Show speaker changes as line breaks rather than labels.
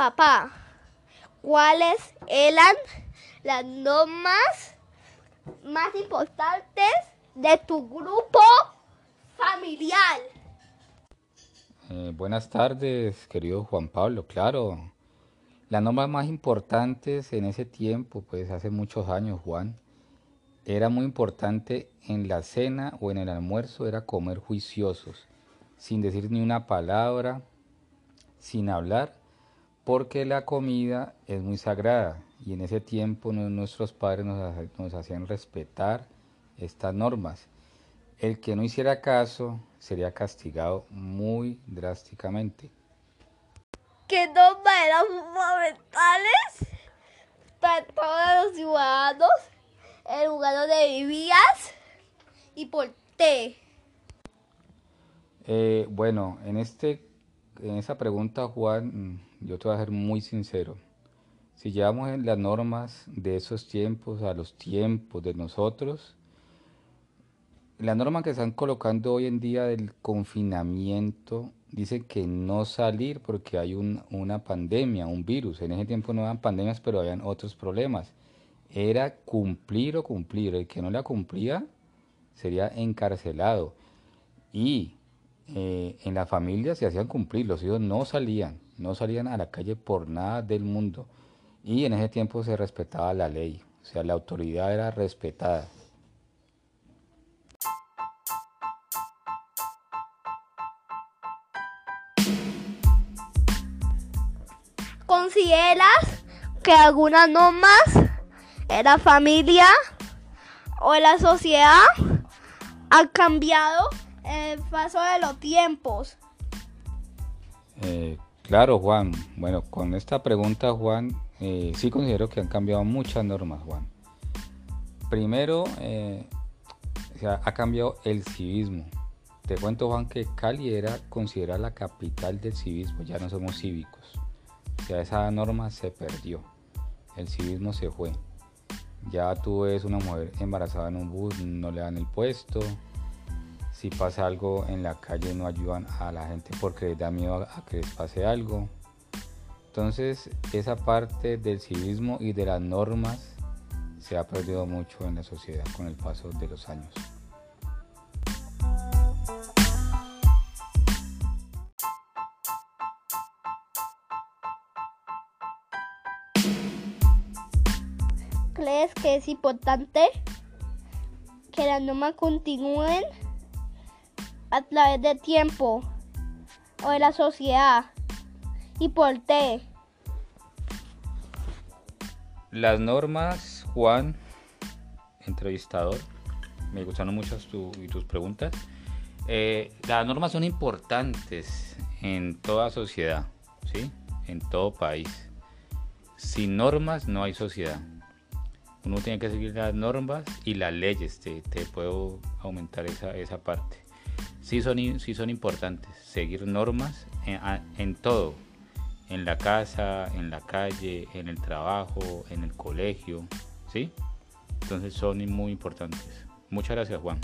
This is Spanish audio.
Papá, ¿cuáles eran las normas más importantes de tu grupo familiar?
Eh, buenas tardes, querido Juan Pablo. Claro, las normas más importantes en ese tiempo, pues hace muchos años, Juan, era muy importante en la cena o en el almuerzo, era comer juiciosos, sin decir ni una palabra, sin hablar, porque la comida es muy sagrada y en ese tiempo nuestros padres nos, nos hacían respetar estas normas. El que no hiciera caso sería castigado muy drásticamente.
¿Qué normas eran fundamentales para todos los ciudadanos? El lugar donde vivías y por qué.
Eh, bueno, en, este, en esa pregunta, Juan, mm, yo te voy a ser muy sincero. Si llevamos las normas de esos tiempos a los tiempos de nosotros, la norma que están colocando hoy en día del confinamiento dice que no salir porque hay una pandemia, un virus. En ese tiempo no eran pandemias, pero habían otros problemas. Era cumplir o cumplir. El que no la cumplía sería encarcelado. Y eh, en la familia se hacían cumplir, los hijos no salían, no salían a la calle por nada del mundo. Y en ese tiempo se respetaba la ley, o sea, la autoridad era respetada.
¿Consideras que algunas normas en la familia o la sociedad han cambiado el paso de los tiempos?
Eh, claro, Juan. Bueno, con esta pregunta, Juan, eh, sí considero que han cambiado muchas normas, Juan. Primero, eh, ha cambiado el civismo. Te cuento, Juan, que Cali era considerada la capital del civismo, ya no somos cívicos esa norma se perdió, el civismo se fue. Ya tú ves una mujer embarazada en un bus, no le dan el puesto. Si pasa algo en la calle no ayudan a la gente porque les da miedo a que les pase algo. Entonces esa parte del civismo y de las normas se ha perdido mucho en la sociedad con el paso de los años.
¿Crees que es importante que las normas continúen a través del tiempo o de la sociedad? ¿Y por qué?
Las normas, Juan, entrevistador, me gustaron mucho tus preguntas. Eh, las normas son importantes en toda sociedad, ¿sí? en todo país. Sin normas no hay sociedad uno tiene que seguir las normas y las leyes, te, puedo aumentar esa, esa parte. Sí son, sí son importantes, seguir normas en, todo, en la casa, en la calle, en el trabajo, en el colegio, ¿sí? Entonces son muy importantes. Muchas gracias Juan.